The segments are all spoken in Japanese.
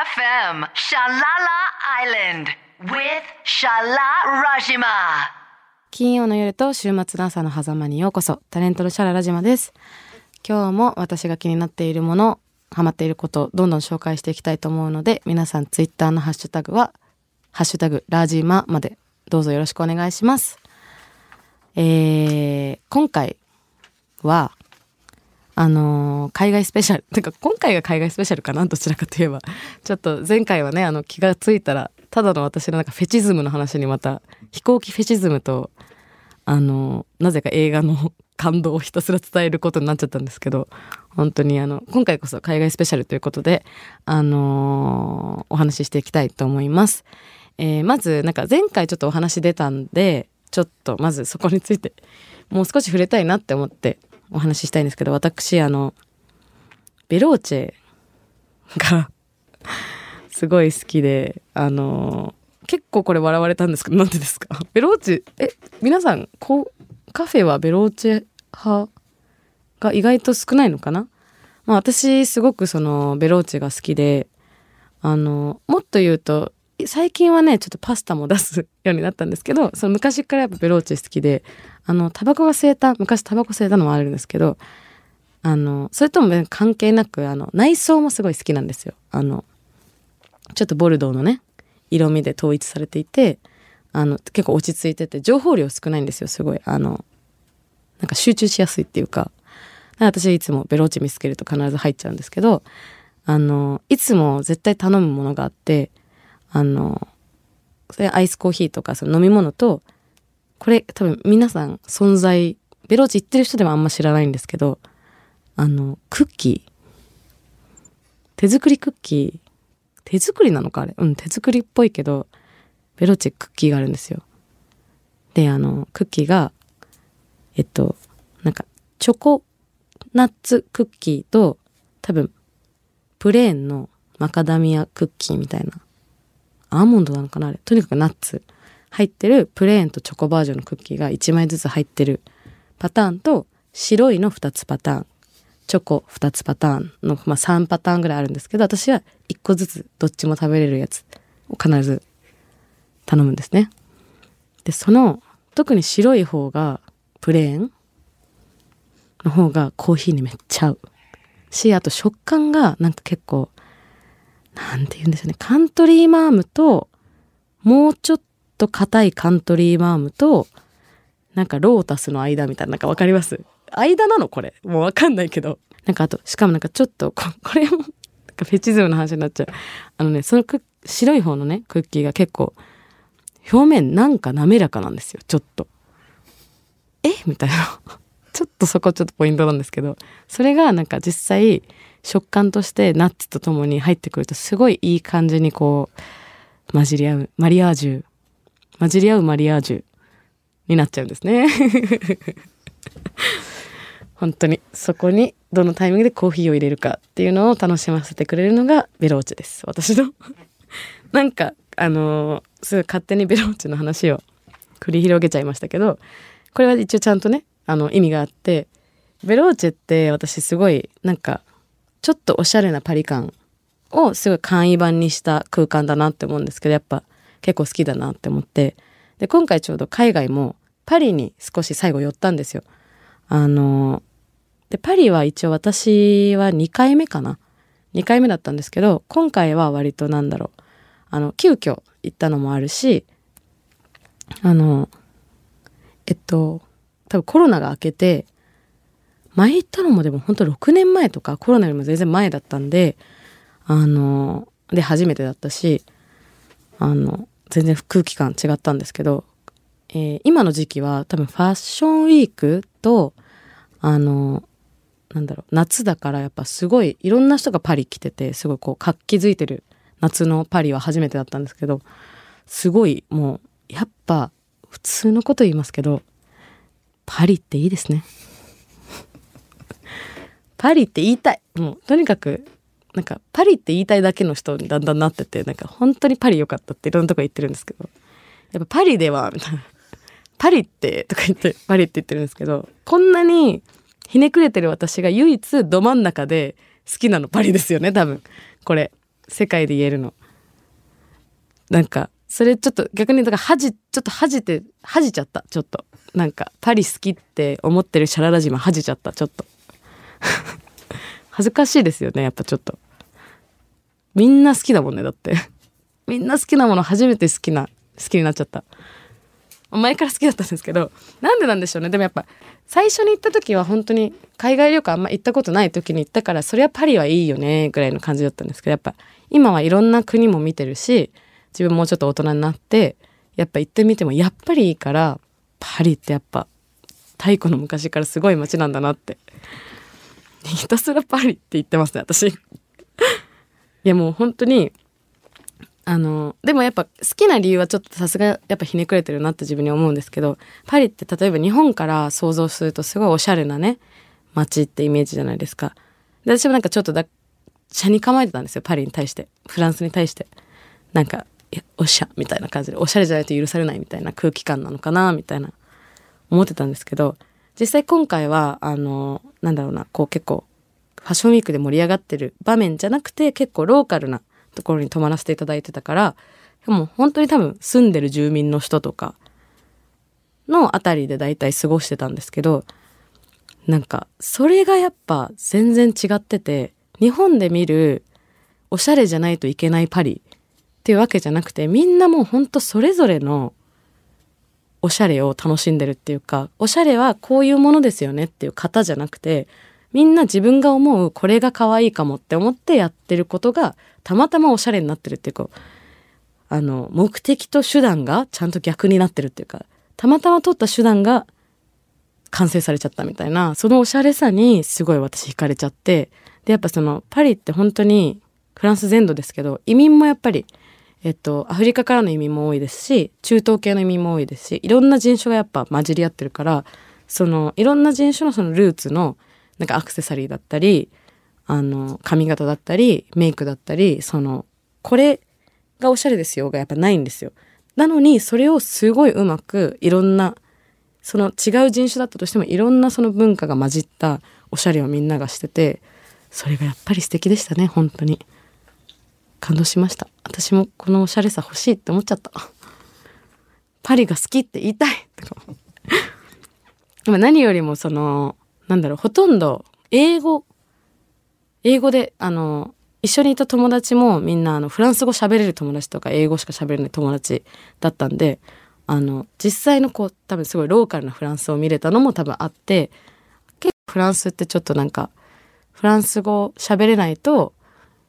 FM Shalala Island with Shala Rajima. 金曜の夜と週末の朝の狭間にようこそタレントのシャララジマです今日も私が気になっているものハマっていることどんどん紹介していきたいと思うので皆さんツイッターのハッシュタグはハッシュタグラジマまでどうぞよろしくお願いしますえー、今回はあの海外スペシャル。てか、今回が海外スペシャルかなどちらかといえば。ちょっと前回はね、あの、気がついたら、ただの私のなんかフェチズムの話にまた、飛行機フェチズムと、あのなぜか映画の感動をひたすら伝えることになっちゃったんですけど、本当にあの、今回こそ海外スペシャルということで、あのお話ししていきたいと思います。えーまず、なんか前回ちょっとお話出たんで、ちょっとまずそこについて、もう少し触れたいなって思ってお話ししたいんですけど、私、あの、ベローチェが すごい好きで、あの、結構これ笑われたんですけど、なんでですか？ベローチェ、え、皆さん、こう、カフェはベローチェ派が意外と少ないのかな？まあ私、すごくその、ベローチェが好きで、あの、もっと言うと、最近はね、ちょっとパスタも出すようになったんですけど、その昔からやっぱベローチェ好きで、あの、タバコが吸えた、昔タバコ吸えたのもあるんですけど、あの、それとも関係なく、あの、内装もすごい好きなんですよ。あの、ちょっとボルドーのね、色味で統一されていて、あの、結構落ち着いてて、情報量少ないんですよ、すごい。あの、なんか集中しやすいっていうか、私はいつもベローチェ見つけると必ず入っちゃうんですけど、あの、いつも絶対頼むものがあって、あの、それアイスコーヒーとかその飲み物と、これ多分皆さん存在、ベローチ行ってる人でもあんま知らないんですけど、あの、クッキー。手作りクッキー。手作りなのかあれ？うん、手作りっぽいけど、ベローチクッキーがあるんですよ。で、あの、クッキーが、えっと、なんか、チョコナッツクッキーと、多分、プレーンのマカダミアクッキーみたいな。アーモンドなのかなあれ。とにかくナッツ入ってるプレーンとチョコバージョンのクッキーが1枚ずつ入ってるパターンと白いの2つパターン。チョコ2つパターンの、まあ、3パターンぐらいあるんですけど、私は1個ずつどっちも食べれるやつを必ず頼むんですね。で、その、特に白い方がプレーンの方がコーヒーにめっちゃ合う。し、あと食感がなんか結構、なんて言うんですよね。カントリーマームと、もうちょっと硬いカントリーマームと、なんかロータスの間みたいな、なんかわかります？間なのこれ。もうわかんないけど。なんかあと、しかもなんかちょっと、ここれも、なんかフェチズムの話になっちゃう。あのね、その白い方のね、クッキーが結構、表面なんか滑らかなんですよ、ちょっと。え？みたいな。ちょっとそこちょっとポイントなんですけど、それがなんか実際食感としてナッツとともに入ってくるとすごいいい感じにこう混じり合う、マリアージュ、混じり合うマリアージュになっちゃうんですね。本当にそこにどのタイミングでコーヒーを入れるかっていうのを楽しませてくれるのがベローチェです。私の。なんか、あのーすごい勝手にベローチェの話を繰り広げちゃいましたけど、これは一応ちゃんとね、あの意味があって、ベローチェって私すごいなんかちょっとおしゃれなパリ感をすごい簡易版にした空間だなって思うんですけど、やっぱ結構好きだなって思って。で、今回ちょうど海外もパリに少し最後寄ったんですよ。あの、で、パリは一応私は2回目かな。2回目だったんですけど、今回は割となんだろう。あの、急遽行ったのもあるし、あの、えっと、多分コロナが明けて、前行ったのもでも本当6年前とかコロナよりも全然前だったんで、あの、で初めてだったし、あの、全然空気感違ったんですけど、えー今の時期は多分ファッションウィークと、あの、なんだろう、夏だからやっぱすごいいろんな人がパリ来てて、すごいこう活気づいてる夏のパリは初めてだったんですけど、すごいもう、やっぱ普通のこと言いますけど、パリっていいですね。パリって言いたい。もうとにかく、なんかパリって言いたいだけの人にだんだんなってて、なんか本当にパリ良かったっていろんなとこ言ってるんですけど、やっぱパリでは、みたいな。パリって、とか言って、パリって言ってるんですけど、こんなにひねくれてる私が唯一ど真ん中で好きなのパリですよね、多分。これ。世界で言えるの。なんか、それちょっと逆にだから恥、ちょっと恥じて、恥じちゃった、ちょっと。なんか、パリ好きって思ってるシャララ島恥じちゃった、ちょっと。恥ずかしいですよね、やっぱちょっと。みんな好きだもんね、だって。みんな好きなもの初めて好きな、好きになっちゃった。前から好きだったんですけど、なんでなんでしょうね。でもやっぱ、最初に行った時は本当に海外旅行あんま行ったことない時に行ったから、そりゃパリはいいよね、ぐらいの感じだったんですけど、やっぱ、今はいろんな国も見てるし、自分もうちょっと大人になって、やっぱ行ってみてもやっぱりいいから、パリってやっぱ、太古の昔からすごい街なんだなって。ひたすらパリって言ってますね、私。いやもう本当に、あの、でもやっぱ好きな理由はちょっとさすがやっぱひねくれてるなって自分に思うんですけど、パリって例えば日本から想像するとすごいおしゃれなね、街ってイメージじゃないですか。で、私もなんかちょっとだ、車に構えてたんですよ、パリに対して。フランスに対して。なんか、いや、おしゃ、みたいな感じで、おしゃれじゃないと許されないみたいな空気感なのかな、みたいな、思ってたんですけど、実際今回は、あの、なんだろうな、こう結構、ファッションウィークで盛り上がってる場面じゃなくて、結構ローカルなところに泊まらせていただいてたから、でも本当に多分住んでる住民の人とかのあたりで大体過ごしてたんですけど、なんか、それがやっぱ全然違ってて、日本で見るおしゃれじゃないといけないパリっていうわけじゃなくて、みんなもうほんとそれぞれのおしゃれを楽しんでるっていうか、おしゃれはこういうものですよねっていう型じゃなくて、みんな自分が思うこれが可愛いかもって思ってやってることがたまたまおしゃれになってるっていうか、あの、目的と手段がちゃんと逆になってるっていうか、たまたま取った手段が完成されちゃったみたいな、そのおしゃれさにすごい私惹かれちゃって、で、やっぱそのパリって本当にフランス全土ですけど、移民もやっぱり、えっと、アフリカからの移民も多いですし、中東系の移民も多いですし、いろんな人種がやっぱ混じり合ってるから、その、いろんな人種のそのルーツの、なんかアクセサリーだったり、あの、髪型だったり、メイクだったり、その、これがおしゃれですよがやっぱないんですよ。なのに、それをすごいうまく、いろんな、その違う人種だったとしても、いろんなその文化が混じったおしゃれをみんながしてて、それがやっぱり素敵でしたね、本当に。感動しました。私もこのおしゃれさ欲しいって思っちゃった。パリが好きって言いたいとか。何よりもその、なんだろう、ほとんど英語英語で、あの、一緒にいた友達もみんなあのフランス語喋れる友達とか英語しか喋れない友達だったんで、あの、実際のこう多分すごいローカルなフランスを見れたのも多分あって、結構フランスってちょっとなんか、フランス語喋れないと、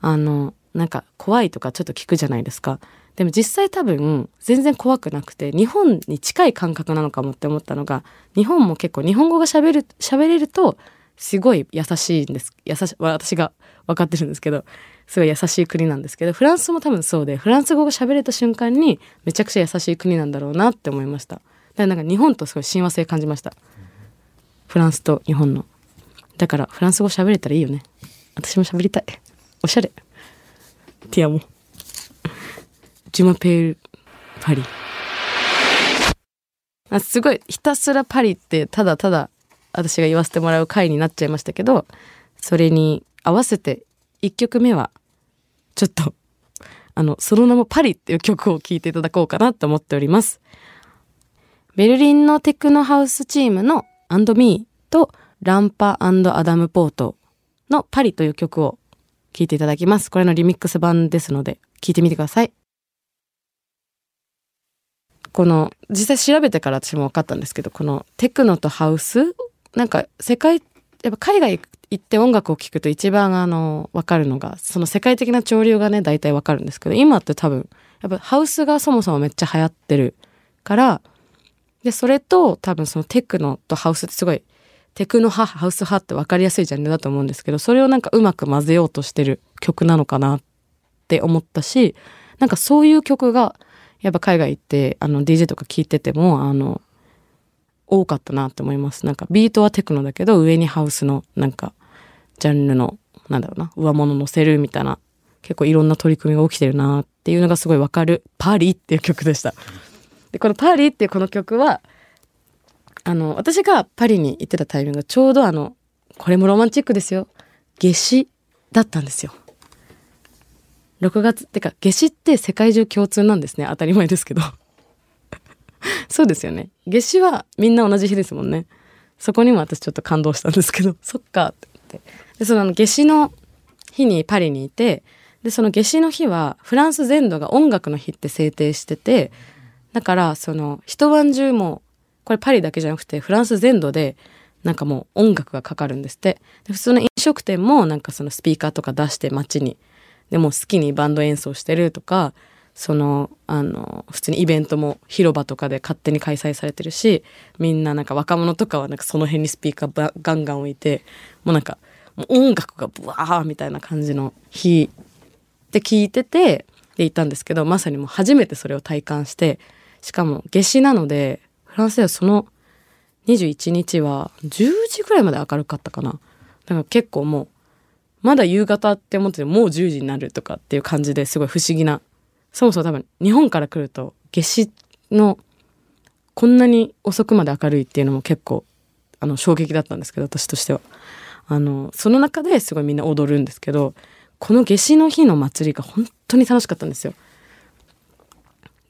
あの、なんか怖いとかちょっと聞くじゃないですか。でも実際多分全然怖くなくて日本に近い感覚なのかもって思ったのが日本も結構日本語が喋る喋れるとすごい優しいんです。優し、私が分かってるんですけど、すごい優しい国なんですけど、フランスも多分そうで、フランス語が喋れた瞬間にめちゃくちゃ優しい国なんだろうなって思いました。だからなんか日本とすごい親和性感じました。フランスと日本の。だからフランス語喋れたらいいよね。私も喋りたい。おしゃれ。ティアモ。ジュマペールパリ。あすごい、ひたすらパリってただただ私が言わせてもらう回になっちゃいましたけど、それに合わせて1曲目は、ちょっと、あの、その名もパリっていう曲を聴いていただこうかなと思っております。ベルリンのテクノハウスチームのアンドミーとランパアダムポートのパリという曲を聴いていただきます。これのリミックス版ですので、聴いてみてください。この、実際調べてから私も分かったんですけど、このテクノとハウスなんか世界、やっぱ海外行って音楽を聴くと一番あの、わかるのが、その世界的な潮流がね、大体わかるんですけど、今って多分、やっぱハウスがそもそもめっちゃ流行ってるから、で、それと多分そのテクノとハウスってすごい、テクノ派、ハウス派って分かりやすいジャンルだと思うんですけど、それをなんかうまく混ぜようとしてる曲なのかなって思ったし、なんかそういう曲が、やっぱ海外行って、あの DJ とか聴いてても、あの、多かったなって思います。なんかビートはテクノだけど上にハウスのなんかジャンルのなんだろうな上物乗せるみたいな結構いろんな取り組みが起きてるなっていうのがすごいわかるパーリーっていう曲でした。でこのパリっていうこの曲はあの私がパリに行ってたタイミングがちょうどあのこれもロマンチックですよ。夏至だったんですよ。6月ってか夏至って世界中共通なんですね。当たり前ですけど。そうですよね。夏至はみんな同じ日ですもんね。そこにも私ちょっと感動したんですけど。そっかって。ってでその夏至の日にパリにいてでその夏至の日はフランス全土が音楽の日って制定しててだからその一晩中もこれパリだけじゃなくてフランス全土でなんかもう音楽がかかるんですって。普通の飲食店もなんかそのスピーカーとか出して街にでも好きにバンド演奏してるとかそのあの普通にイベントも広場とかで勝手に開催されてるしみんななんか若者とかはなんかその辺にスピーカーガンガン置いてもうなんか音楽がブワーみたいな感じの日って聞いててで行ったんですけどまさにもう初めてそれを体感してしかも夏至なのでフランスではその21日は10時ぐらいまで明るかったかな。だから結構もうまだ夕方って思っててもう10時になるとかっていう感じですごい不思議な。そもそも多分日本から来ると夏至のこんなに遅くまで明るいっていうのも結構あの衝撃だったんですけど私としては。あのその中ですごいみんな踊るんですけどこの夏至の日の祭りが本当に楽しかったんですよ。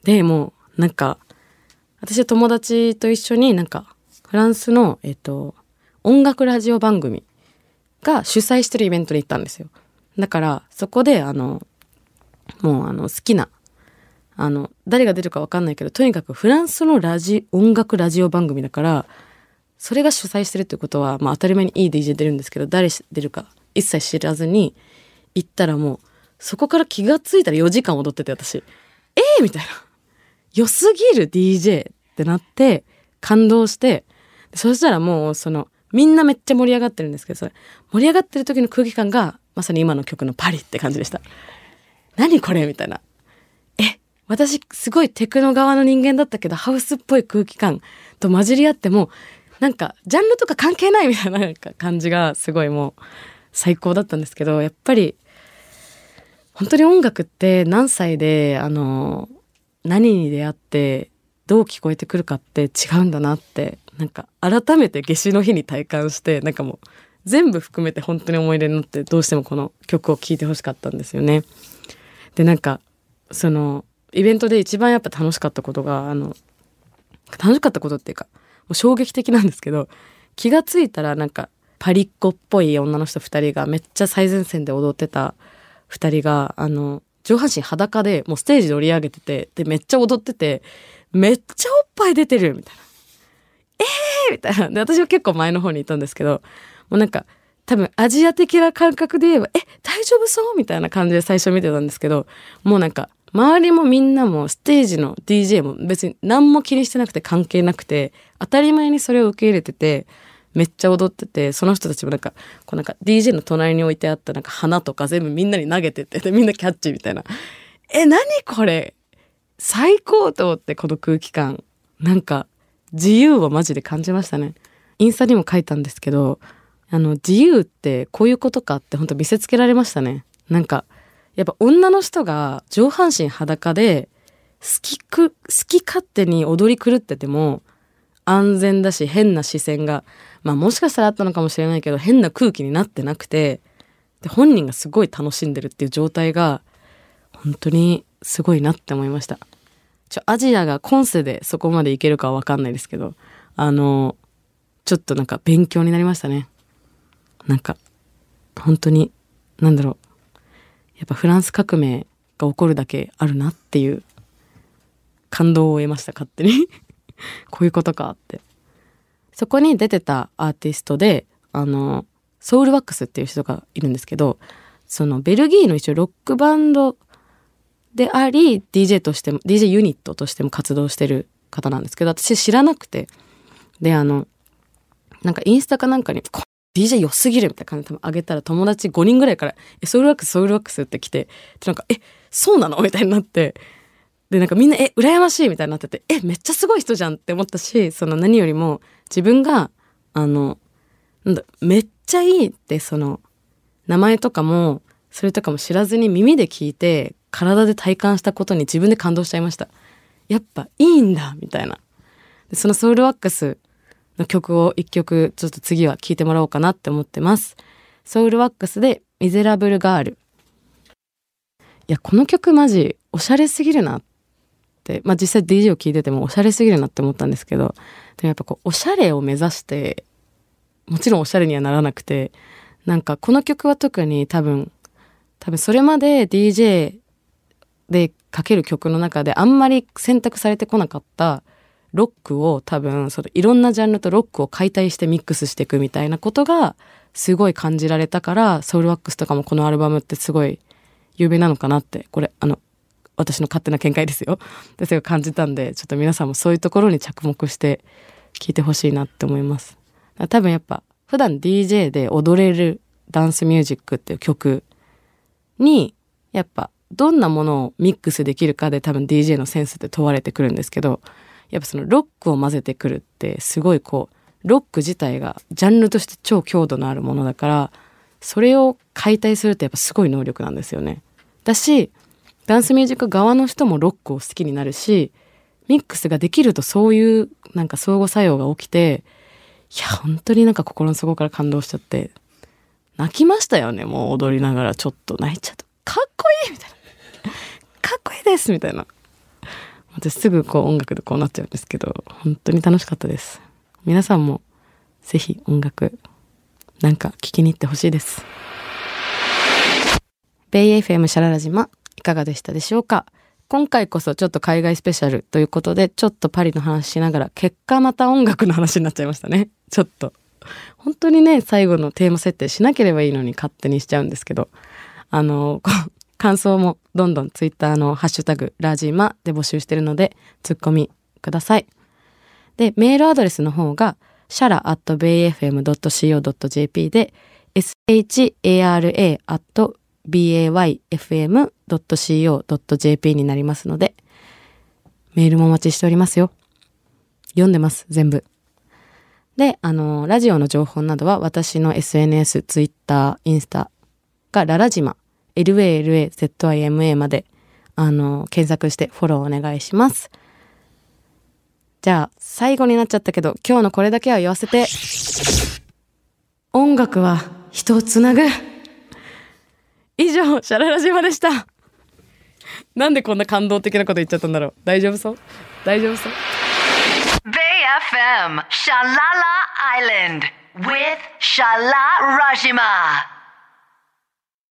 でもうなんか私は友達と一緒になんかフランスの、えっと、音楽ラジオ番組が主催してるイベントに行ったんですよ。だから、そこで、あの、もう、あの、好きな、あの、誰が出るかわかんないけど、とにかくフランスのラジ、音楽ラジオ番組だから、それが主催してるってことは、まあ当たり前にいい DJ 出るんですけど、誰出るか一切知らずに行ったらもう、そこから気がついたら4時間踊ってて私、ええー、みたいな。良すぎる DJ ってなって、感動して、そしたらもうそのみんなめっちゃ盛り上がってるんですけどそれ盛り上がってる時の空気感がまさに今の曲の「パリ」って感じでした。何これみたいな。え私すごいテクノ側の人間だったけどハウスっぽい空気感と混じり合ってもなんかジャンルとか関係ないみたいな感じがすごいもう最高だったんですけどやっぱり本当に音楽って何歳であの何に出会ってどう聞こえてくるかって違うんだなってなんか改めて夏至の日に体感してなんかもう全部含めて本当に思い出になってどうしてもこの曲を聴いてほしかったんですよね。でなんかそのイベントで一番やっぱ楽しかったことがあの楽しかったことっていうかもう衝撃的なんですけど気がついたらなんかパリッコっぽい女の人2人がめっちゃ最前線で踊ってた2人があの上半身裸でもうステージで折り上げててでめっちゃ踊っててめっちゃおっぱい出てるみたいな。えーみたいな。で、私は結構前の方にいたんですけど、もうなんか、多分アジア的な感覚で言えば、え、大丈夫そう？みたいな感じで最初見てたんですけど、もうなんか、周りもみんなもステージの DJ も別に何も気にしてなくて関係なくて、当たり前にそれを受け入れてて、めっちゃ踊ってて、その人たちもなんか、こうなんか DJ の隣に置いてあったなんか花とか全部みんなに投げてて、でみんなキャッチみたいな。え、何これ？最高と思ってこの空気感。なんか自由をマジで感じましたね。インスタにも書いたんですけど、あの自由ってこういうことかって本当見せつけられましたね。なんかやっぱ女の人が上半身裸で好きく、好き勝手に踊り狂ってても安全だし変な視線が、まあもしかしたらあったのかもしれないけど変な空気になってなくて、で本人がすごい楽しんでるっていう状態が本当にすごいなって思いました。ちょ、アジアが今世でそこまでいけるかはわかんないですけど、あの、ちょっとなんか勉強になりましたね。なんか、本当に、なんだろう。やっぱフランス革命が起こるだけあるなっていう感動を得ました、勝手に こういうことかって。そこに出てたアーティストで、あの、ソウルワックスっていう人がいるんですけど、そのベルギーの一応ロックバンドであり DJ としても DJ ユニットとしても活動してる方なんですけど私知らなくてであのなんかインスタかなんかに DJ 良すぎるみたいな感じで多分上げたら友達5人ぐらいから「えソウルワックスソウルワックス」って来てでなんか「えそうなの?」みたいになってでなんかみんな「え羨ましい」みたいになってて「えめっちゃすごい人じゃん」って思ったしその何よりも自分があのなんだめっちゃいいってその名前とかもそれとかも知らずに耳で聞いて体で体感したことに自分で感動しちゃいました。やっぱいいんだみたいな。そのソウルワックスの曲を一曲ちょっと次は聴いてもらおうかなって思ってます。ソウルワックスでミゼラブルガール。いやこの曲マジおしゃれすぎるなってまあ実際 DJ を聴いててもおしゃれすぎるなって思ったんですけどでもやっぱこうおしゃれを目指してもちろんおしゃれにはならなくてなんかこの曲は特に多分多分それまで DJ でかける曲の中であんまり選択されてこなかったロックを多分そのいろんなジャンルとロックを解体してミックスしていくみたいなことがすごい感じられたからソウルワックスとかもこのアルバムってすごい有名なのかなってこれあの私の勝手な見解ですよ。でそれを感じたんでちょっと皆さんもそういうところに着目して聴いてほしいなって思います。多分やっぱ普段 DJ で踊れるダンスミュージックっていう曲にやっぱどんなものをミックスできるかで多分 DJ のセンスって問われてくるんですけどやっぱそのロックを混ぜてくるってすごいこうロック自体がジャンルとして超強度のあるものだからそれを解体するってやっぱすごい能力なんですよね。だしダンスミュージック側の人もロックを好きになるしミックスができるとそういうなんか相互作用が起きていや本当になんか心の底から感動しちゃって泣きましたよねもう踊りながらちょっと。泣いちゃった。かっこいいみたいな。かっこいいですみたいな。私すぐこう音楽でこうなっちゃうんですけど本当に楽しかったです。皆さんもぜひ音楽なんか聞きに行ってほしいです。ベイ FM シャララ島かがでしたでしょうか？今回こそちょっと海外スペシャルということでちょっとパリの話しながら結果また音楽の話になっちゃいましたね。ちょっと。本当にね最後のテーマ設定しなければいいのに勝手にしちゃうんですけど。あの 感想もどんどんツイッターのハッシュタグラジーマで募集してるのでツッコミください。でメールアドレスの方がシャラ at bayfm.co.jp で shara at bayfm.co.jp になりますので、メールもお待ちしておりますよ。読んでます、全部。で、あの、ラジオの情報などは私の SNS、Twitter、インスタがララジマ、LALAZIMA まで、あの、検索してフォローお願いします。じゃあ、最後になっちゃったけど、今日のこれだけは言わせて。音楽は人をつなぐ。以上、シャララ島でした。なんでこんな感動的なこと言っちゃったんだろう大丈夫そう？大丈夫そう？BFM シャララアイランド with Shala Rajima.